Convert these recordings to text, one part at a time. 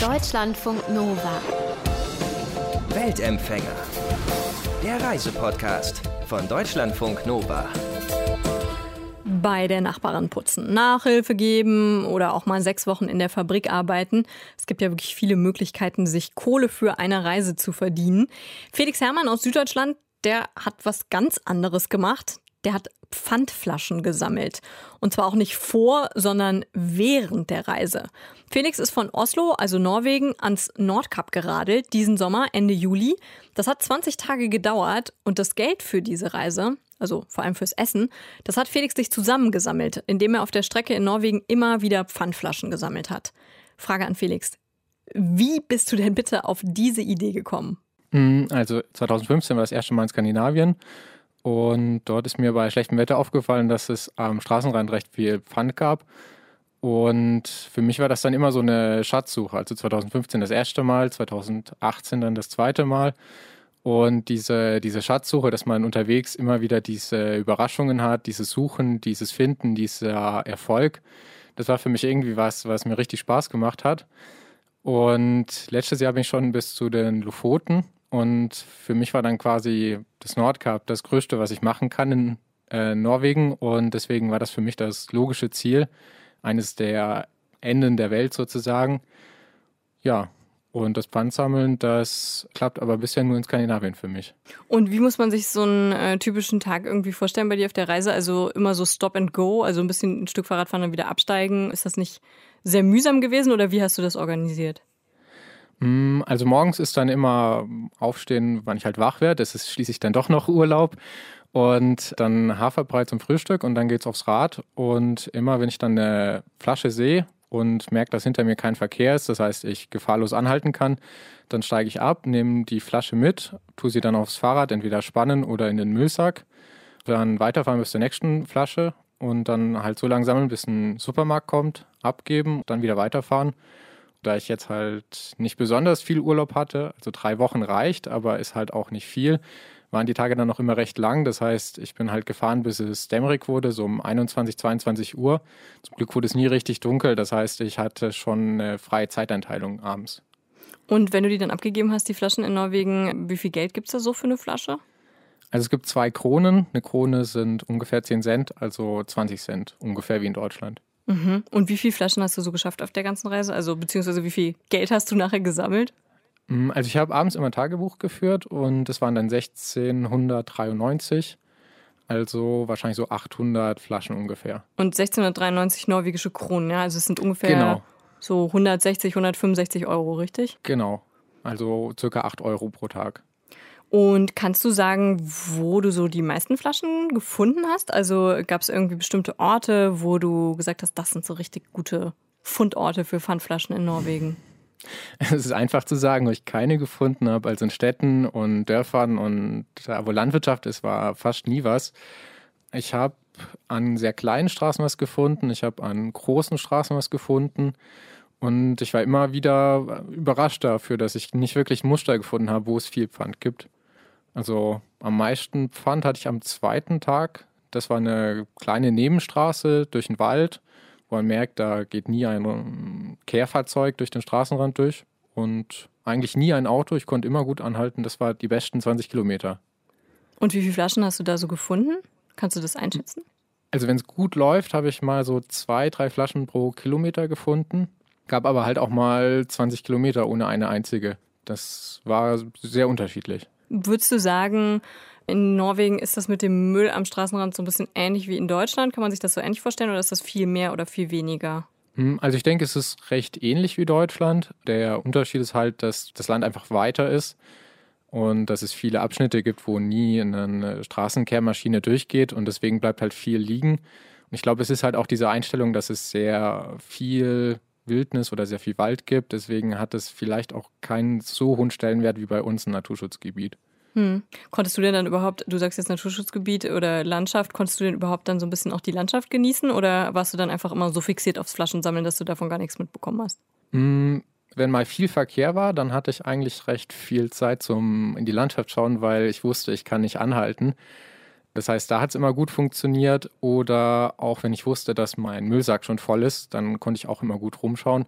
Deutschlandfunk Nova. Weltempfänger. Der Reisepodcast von Deutschlandfunk Nova. Bei der Nachbarin putzen, Nachhilfe geben oder auch mal sechs Wochen in der Fabrik arbeiten. Es gibt ja wirklich viele Möglichkeiten, sich Kohle für eine Reise zu verdienen. Felix Herrmann aus Süddeutschland, der hat was ganz anderes gemacht der hat Pfandflaschen gesammelt. Und zwar auch nicht vor, sondern während der Reise. Felix ist von Oslo, also Norwegen, ans Nordkap geradelt, diesen Sommer, Ende Juli. Das hat 20 Tage gedauert und das Geld für diese Reise, also vor allem fürs Essen, das hat Felix sich zusammengesammelt, indem er auf der Strecke in Norwegen immer wieder Pfandflaschen gesammelt hat. Frage an Felix. Wie bist du denn bitte auf diese Idee gekommen? Hm, also 2015 war das erste Mal in Skandinavien und dort ist mir bei schlechtem Wetter aufgefallen, dass es am Straßenrand recht viel Pfand gab. Und für mich war das dann immer so eine Schatzsuche. Also 2015 das erste Mal, 2018 dann das zweite Mal. Und diese, diese Schatzsuche, dass man unterwegs immer wieder diese Überraschungen hat, dieses Suchen, dieses Finden, dieser Erfolg, das war für mich irgendwie was, was mir richtig Spaß gemacht hat. Und letztes Jahr bin ich schon bis zu den Lofoten und für mich war dann quasi das Nordkap das Größte, was ich machen kann in äh, Norwegen. Und deswegen war das für mich das logische Ziel, eines der Enden der Welt sozusagen. Ja, und das Pfandsammeln, das klappt aber bisher nur in Skandinavien für mich. Und wie muss man sich so einen äh, typischen Tag irgendwie vorstellen bei dir auf der Reise? Also immer so Stop and Go, also ein bisschen ein Stück Fahrrad fahren und wieder absteigen. Ist das nicht sehr mühsam gewesen oder wie hast du das organisiert? Also morgens ist dann immer aufstehen, wann ich halt wach werde. Das ist schließlich dann doch noch Urlaub. Und dann Haferbrei zum Frühstück und dann geht's aufs Rad. Und immer, wenn ich dann eine Flasche sehe und merke, dass hinter mir kein Verkehr ist, das heißt, ich gefahrlos anhalten kann, dann steige ich ab, nehme die Flasche mit, tue sie dann aufs Fahrrad, entweder spannen oder in den Müllsack. Dann weiterfahren bis zur nächsten Flasche und dann halt so lange sammeln, bis ein Supermarkt kommt, abgeben, dann wieder weiterfahren. Da ich jetzt halt nicht besonders viel Urlaub hatte, also drei Wochen reicht, aber ist halt auch nicht viel, waren die Tage dann noch immer recht lang. Das heißt, ich bin halt gefahren, bis es dämmerig wurde, so um 21, 22 Uhr. Zum Glück wurde es nie richtig dunkel. Das heißt, ich hatte schon eine freie Zeiteinteilung abends. Und wenn du die dann abgegeben hast, die Flaschen in Norwegen, wie viel Geld gibt es da so für eine Flasche? Also es gibt zwei Kronen. Eine Krone sind ungefähr 10 Cent, also 20 Cent, ungefähr wie in Deutschland. Mhm. Und wie viele Flaschen hast du so geschafft auf der ganzen Reise? Also beziehungsweise wie viel Geld hast du nachher gesammelt? Mm, also ich habe abends immer Tagebuch geführt und es waren dann 1693. Also wahrscheinlich so 800 Flaschen ungefähr. Und 1693 norwegische Kronen, ja? Also es sind ungefähr genau. so 160, 165 Euro, richtig? Genau. Also circa 8 Euro pro Tag. Und kannst du sagen, wo du so die meisten Flaschen gefunden hast? Also gab es irgendwie bestimmte Orte, wo du gesagt hast, das sind so richtig gute Fundorte für Pfandflaschen in Norwegen? Es ist einfach zu sagen, wo ich keine gefunden habe. Also in Städten und Dörfern und da, wo Landwirtschaft ist, war fast nie was. Ich habe an sehr kleinen Straßen was gefunden. Ich habe an großen Straßen was gefunden. Und ich war immer wieder überrascht dafür, dass ich nicht wirklich Muster gefunden habe, wo es viel Pfand gibt. Also am meisten Pfand hatte ich am zweiten Tag. Das war eine kleine Nebenstraße durch den Wald, wo man merkt, da geht nie ein Kehrfahrzeug durch den Straßenrand durch und eigentlich nie ein Auto. Ich konnte immer gut anhalten. Das war die besten 20 Kilometer. Und wie viele Flaschen hast du da so gefunden? Kannst du das einschätzen? Also wenn es gut läuft, habe ich mal so zwei, drei Flaschen pro Kilometer gefunden. Gab aber halt auch mal 20 Kilometer ohne eine einzige. Das war sehr unterschiedlich. Würdest du sagen, in Norwegen ist das mit dem Müll am Straßenrand so ein bisschen ähnlich wie in Deutschland? Kann man sich das so ähnlich vorstellen oder ist das viel mehr oder viel weniger? Hm, also ich denke, es ist recht ähnlich wie Deutschland. Der Unterschied ist halt, dass das Land einfach weiter ist und dass es viele Abschnitte gibt, wo nie eine Straßenkehrmaschine durchgeht und deswegen bleibt halt viel liegen. Und ich glaube, es ist halt auch diese Einstellung, dass es sehr viel Wildnis oder sehr viel Wald gibt. Deswegen hat es vielleicht auch keinen so hohen Stellenwert wie bei uns ein Naturschutzgebiet. Hm. Konntest du denn dann überhaupt, du sagst jetzt Naturschutzgebiet oder Landschaft, konntest du denn überhaupt dann so ein bisschen auch die Landschaft genießen oder warst du dann einfach immer so fixiert aufs Flaschensammeln, dass du davon gar nichts mitbekommen hast? Hm, wenn mal viel Verkehr war, dann hatte ich eigentlich recht viel Zeit zum in die Landschaft schauen, weil ich wusste, ich kann nicht anhalten. Das heißt, da hat es immer gut funktioniert. Oder auch wenn ich wusste, dass mein Müllsack schon voll ist, dann konnte ich auch immer gut rumschauen.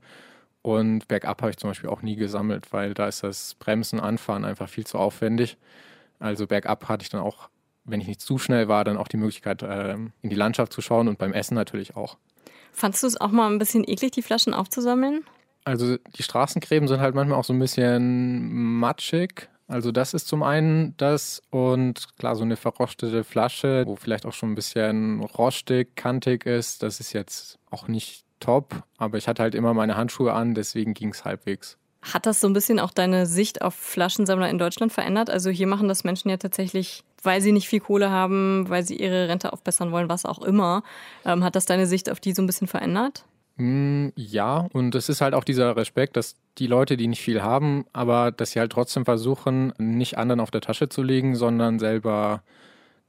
Und bergab habe ich zum Beispiel auch nie gesammelt, weil da ist das Bremsen, Anfahren einfach viel zu aufwendig. Also bergab hatte ich dann auch, wenn ich nicht zu schnell war, dann auch die Möglichkeit, äh, in die Landschaft zu schauen und beim Essen natürlich auch. Fandest du es auch mal ein bisschen eklig, die Flaschen aufzusammeln? Also die Straßengräben sind halt manchmal auch so ein bisschen matschig. Also das ist zum einen das und klar, so eine verrostete Flasche, wo vielleicht auch schon ein bisschen rostig, kantig ist, das ist jetzt auch nicht top, aber ich hatte halt immer meine Handschuhe an, deswegen ging es halbwegs. Hat das so ein bisschen auch deine Sicht auf Flaschensammler in Deutschland verändert? Also hier machen das Menschen ja tatsächlich, weil sie nicht viel Kohle haben, weil sie ihre Rente aufbessern wollen, was auch immer. Ähm, hat das deine Sicht auf die so ein bisschen verändert? Mm, ja, und es ist halt auch dieser Respekt, dass die Leute, die nicht viel haben, aber dass sie halt trotzdem versuchen, nicht anderen auf der Tasche zu legen, sondern selber,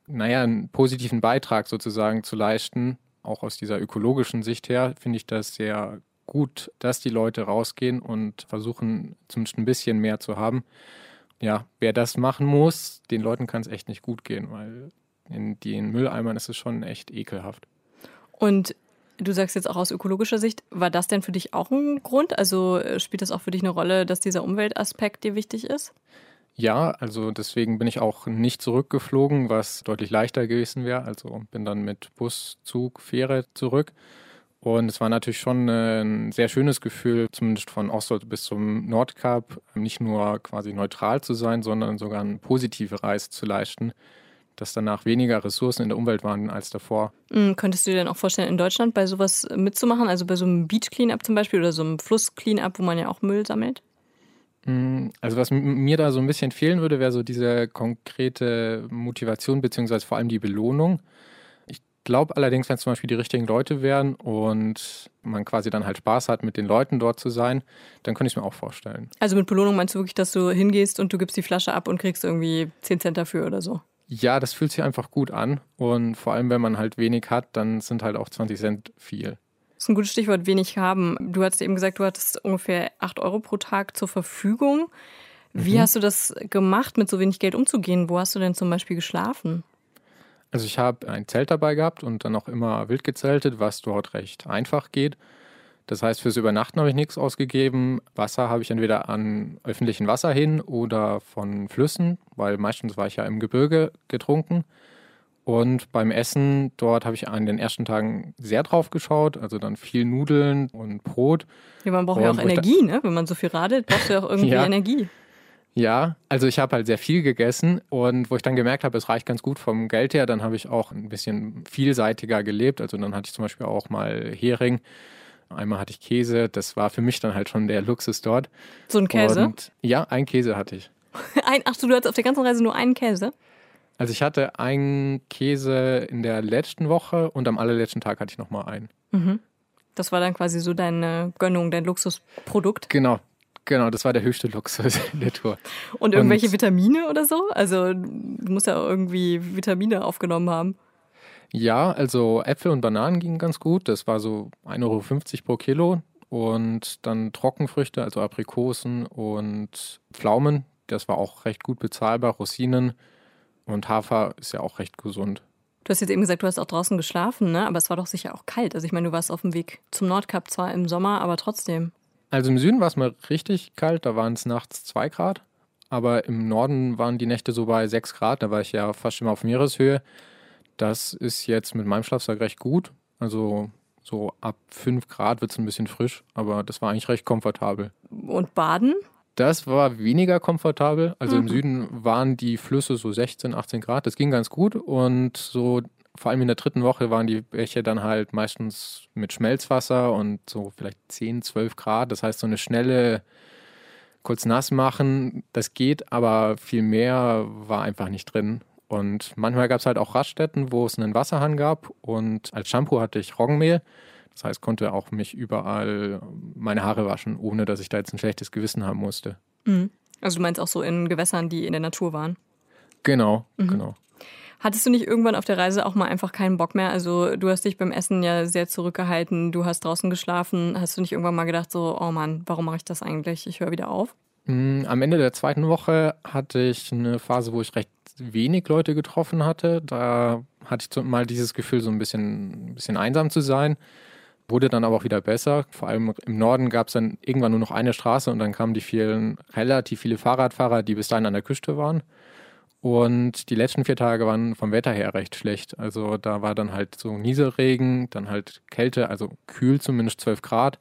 naja, einen positiven Beitrag sozusagen zu leisten. Auch aus dieser ökologischen Sicht her finde ich das sehr gut, dass die Leute rausgehen und versuchen, zumindest ein bisschen mehr zu haben. Ja, wer das machen muss, den Leuten kann es echt nicht gut gehen, weil in den Mülleimern ist es schon echt ekelhaft. Und du sagst jetzt auch aus ökologischer Sicht, war das denn für dich auch ein Grund? Also äh, spielt das auch für dich eine Rolle, dass dieser Umweltaspekt dir wichtig ist? Ja, also deswegen bin ich auch nicht zurückgeflogen, was deutlich leichter gewesen wäre. Also bin dann mit Bus, Zug, Fähre zurück. Und es war natürlich schon ein sehr schönes Gefühl, zumindest von Osthold bis zum Nordkap, nicht nur quasi neutral zu sein, sondern sogar eine positive Reise zu leisten, dass danach weniger Ressourcen in der Umwelt waren als davor. Mhm, könntest du dir denn auch vorstellen, in Deutschland bei sowas mitzumachen, also bei so einem Beach Cleanup zum Beispiel oder so einem Fluss Cleanup, wo man ja auch Müll sammelt? Mm, also was mir da so ein bisschen fehlen würde, wäre so diese konkrete Motivation beziehungsweise vor allem die Belohnung glaube allerdings, wenn es zum Beispiel die richtigen Leute wären und man quasi dann halt Spaß hat, mit den Leuten dort zu sein, dann könnte ich es mir auch vorstellen. Also mit Belohnung meinst du wirklich, dass du hingehst und du gibst die Flasche ab und kriegst irgendwie 10 Cent dafür oder so? Ja, das fühlt sich einfach gut an. Und vor allem, wenn man halt wenig hat, dann sind halt auch 20 Cent viel. Das ist ein gutes Stichwort, wenig haben. Du hattest eben gesagt, du hattest ungefähr 8 Euro pro Tag zur Verfügung. Wie mhm. hast du das gemacht, mit so wenig Geld umzugehen? Wo hast du denn zum Beispiel geschlafen? Also ich habe ein Zelt dabei gehabt und dann auch immer wild gezeltet, was dort recht einfach geht. Das heißt, fürs Übernachten habe ich nichts ausgegeben. Wasser habe ich entweder an öffentlichen Wasser hin oder von Flüssen, weil meistens war ich ja im Gebirge getrunken. Und beim Essen, dort habe ich an den ersten Tagen sehr drauf geschaut, also dann viel Nudeln und Brot. Ja, man braucht und ja auch Energie, ne? Wenn man so viel radelt, brauchst du ja auch irgendwie ja. Energie. Ja, also ich habe halt sehr viel gegessen und wo ich dann gemerkt habe, es reicht ganz gut vom Geld her, dann habe ich auch ein bisschen vielseitiger gelebt. Also dann hatte ich zum Beispiel auch mal Hering, einmal hatte ich Käse, das war für mich dann halt schon der Luxus dort. So ein Käse? Und ja, ein Käse hatte ich. ein, ach du, du hattest auf der ganzen Reise nur einen Käse? Also ich hatte einen Käse in der letzten Woche und am allerletzten Tag hatte ich nochmal einen. Mhm. Das war dann quasi so deine Gönnung, dein Luxusprodukt? Genau, Genau, das war der höchste Luxus in der Tour. Und irgendwelche Und, Vitamine oder so? Also du musst ja irgendwie Vitamine aufgenommen haben. Ja, also Äpfel und Bananen gingen ganz gut. Das war so 1,50 Euro pro Kilo. Und dann Trockenfrüchte, also Aprikosen und Pflaumen. Das war auch recht gut bezahlbar. Rosinen und Hafer ist ja auch recht gesund. Du hast jetzt eben gesagt, du hast auch draußen geschlafen, ne? Aber es war doch sicher auch kalt. Also ich meine, du warst auf dem Weg zum Nordkap zwar im Sommer, aber trotzdem. Also im Süden war es mal richtig kalt, da waren es nachts zwei Grad. Aber im Norden waren die Nächte so bei sechs Grad, da war ich ja fast immer auf Meereshöhe. Das ist jetzt mit meinem Schlafsack recht gut. Also so ab fünf Grad wird es ein bisschen frisch, aber das war eigentlich recht komfortabel. Und Baden? Das war weniger komfortabel. Also mhm. im Süden waren die Flüsse so 16, 18 Grad. Das ging ganz gut. Und so vor allem in der dritten Woche waren die Bäche dann halt meistens mit Schmelzwasser und so vielleicht 10, 12 Grad. Das heißt, so eine schnelle kurz nass machen, das geht, aber viel mehr war einfach nicht drin. Und manchmal gab es halt auch Raststätten, wo es einen Wasserhahn gab und als Shampoo hatte ich Roggenmehl. Das heißt, konnte auch mich überall meine Haare waschen, ohne dass ich da jetzt ein schlechtes Gewissen haben musste. Mhm. Also du meinst auch so in Gewässern, die in der Natur waren? Genau, mhm. genau. Hattest du nicht irgendwann auf der Reise auch mal einfach keinen Bock mehr? Also du hast dich beim Essen ja sehr zurückgehalten, du hast draußen geschlafen. Hast du nicht irgendwann mal gedacht, so, oh Mann, warum mache ich das eigentlich? Ich höre wieder auf? Mm, am Ende der zweiten Woche hatte ich eine Phase, wo ich recht wenig Leute getroffen hatte. Da hatte ich mal dieses Gefühl, so ein bisschen, ein bisschen einsam zu sein. Wurde dann aber auch wieder besser. Vor allem im Norden gab es dann irgendwann nur noch eine Straße und dann kamen die vielen, relativ viele Fahrradfahrer, die bis dahin an der Küste waren. Und die letzten vier Tage waren vom Wetter her recht schlecht. Also da war dann halt so Nieselregen, dann halt Kälte, also kühl zumindest 12 Grad.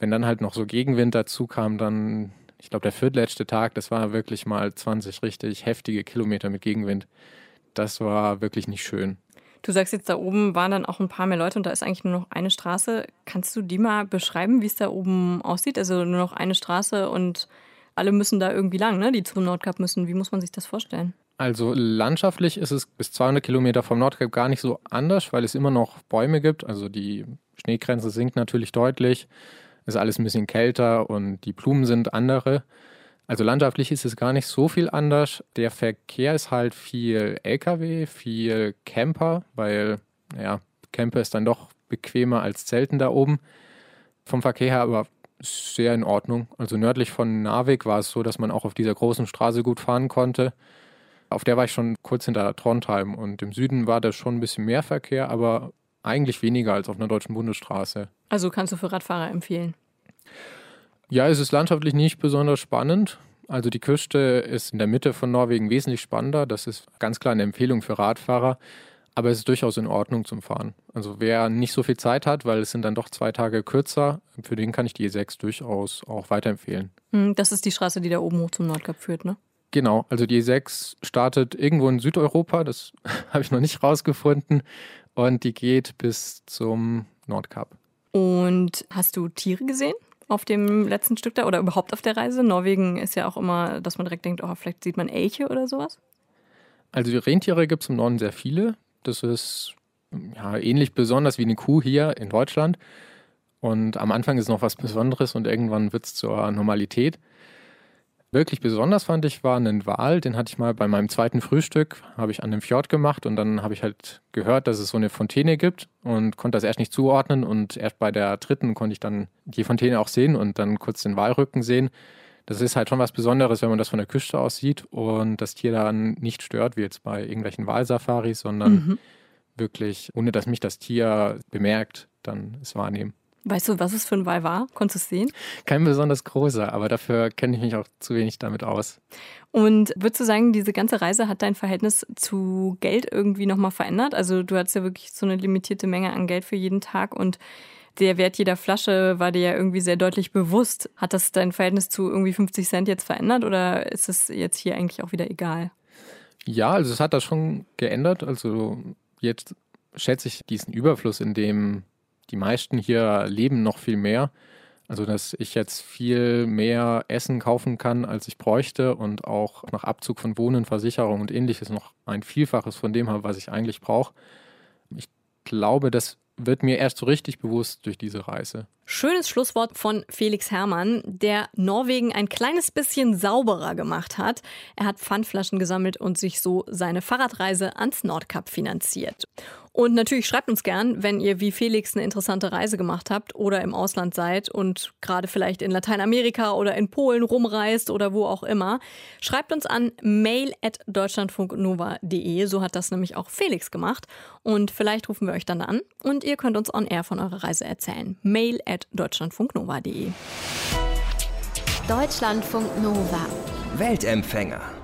Wenn dann halt noch so Gegenwind dazu kam, dann, ich glaube, der viertletzte Tag, das war wirklich mal 20 richtig heftige Kilometer mit Gegenwind. Das war wirklich nicht schön. Du sagst jetzt, da oben waren dann auch ein paar mehr Leute und da ist eigentlich nur noch eine Straße. Kannst du die mal beschreiben, wie es da oben aussieht? Also nur noch eine Straße und alle müssen da irgendwie lang, ne? die zum Nordkap müssen. Wie muss man sich das vorstellen? Also landschaftlich ist es bis 200 Kilometer vom Nordkap gar nicht so anders, weil es immer noch Bäume gibt. Also die Schneegrenze sinkt natürlich deutlich. Ist alles ein bisschen kälter und die Blumen sind andere. Also landschaftlich ist es gar nicht so viel anders. Der Verkehr ist halt viel LKW, viel Camper, weil, naja, Camper ist dann doch bequemer als Zelten da oben. Vom Verkehr her aber sehr in Ordnung. Also nördlich von Narvik war es so, dass man auch auf dieser großen Straße gut fahren konnte. Auf der war ich schon kurz hinter Trondheim und im Süden war da schon ein bisschen mehr Verkehr, aber eigentlich weniger als auf einer deutschen Bundesstraße. Also kannst du für Radfahrer empfehlen? Ja, es ist landschaftlich nicht besonders spannend. Also die Küste ist in der Mitte von Norwegen wesentlich spannender. Das ist ganz klar eine Empfehlung für Radfahrer. Aber es ist durchaus in Ordnung zum Fahren. Also wer nicht so viel Zeit hat, weil es sind dann doch zwei Tage kürzer, für den kann ich die E6 durchaus auch weiterempfehlen. Hm, das ist die Straße, die da oben hoch zum Nordkap führt, ne? Genau, also die E6 startet irgendwo in Südeuropa, das habe ich noch nicht rausgefunden, und die geht bis zum Nordkap. Und hast du Tiere gesehen? Auf dem letzten Stück da oder überhaupt auf der Reise? Norwegen ist ja auch immer, dass man direkt denkt, oh, vielleicht sieht man Elche oder sowas. Also die Rentiere gibt es im Norden sehr viele. Das ist ja, ähnlich besonders wie eine Kuh hier in Deutschland. Und am Anfang ist noch was Besonderes und irgendwann wird es zur Normalität. Wirklich besonders fand ich war einen Wal, den hatte ich mal bei meinem zweiten Frühstück, habe ich an dem Fjord gemacht und dann habe ich halt gehört, dass es so eine Fontäne gibt und konnte das erst nicht zuordnen und erst bei der dritten konnte ich dann die Fontäne auch sehen und dann kurz den Walrücken sehen. Das ist halt schon was Besonderes, wenn man das von der Küste aus sieht und das Tier dann nicht stört, wie jetzt bei irgendwelchen Walsafaris, sondern mhm. wirklich, ohne dass mich das Tier bemerkt, dann es wahrnehmen. Weißt du, was es für ein Wal war? Konntest du es sehen? Kein besonders großer, aber dafür kenne ich mich auch zu wenig damit aus. Und würdest du sagen, diese ganze Reise hat dein Verhältnis zu Geld irgendwie nochmal verändert? Also du hattest ja wirklich so eine limitierte Menge an Geld für jeden Tag und der Wert jeder Flasche war dir ja irgendwie sehr deutlich bewusst. Hat das dein Verhältnis zu irgendwie 50 Cent jetzt verändert oder ist es jetzt hier eigentlich auch wieder egal? Ja, also es hat das schon geändert. Also jetzt schätze ich diesen Überfluss, in dem die meisten hier leben noch viel mehr. Also, dass ich jetzt viel mehr Essen kaufen kann, als ich bräuchte und auch nach Abzug von Wohnen, Versicherung und ähnliches noch ein Vielfaches von dem habe, was ich eigentlich brauche. Ich glaube, das wird mir erst so richtig bewusst durch diese Reise. Schönes Schlusswort von Felix Herrmann, der Norwegen ein kleines bisschen sauberer gemacht hat. Er hat Pfandflaschen gesammelt und sich so seine Fahrradreise ans Nordkap finanziert. Und natürlich schreibt uns gern, wenn ihr wie Felix eine interessante Reise gemacht habt oder im Ausland seid und gerade vielleicht in Lateinamerika oder in Polen rumreist oder wo auch immer. Schreibt uns an mail@deutschlandfunknova.de, so hat das nämlich auch Felix gemacht und vielleicht rufen wir euch dann an und ihr könnt uns on air von eurer Reise erzählen. Mail at deutschlandfunknova.de. Deutschlandfunk Nova. Weltempfänger.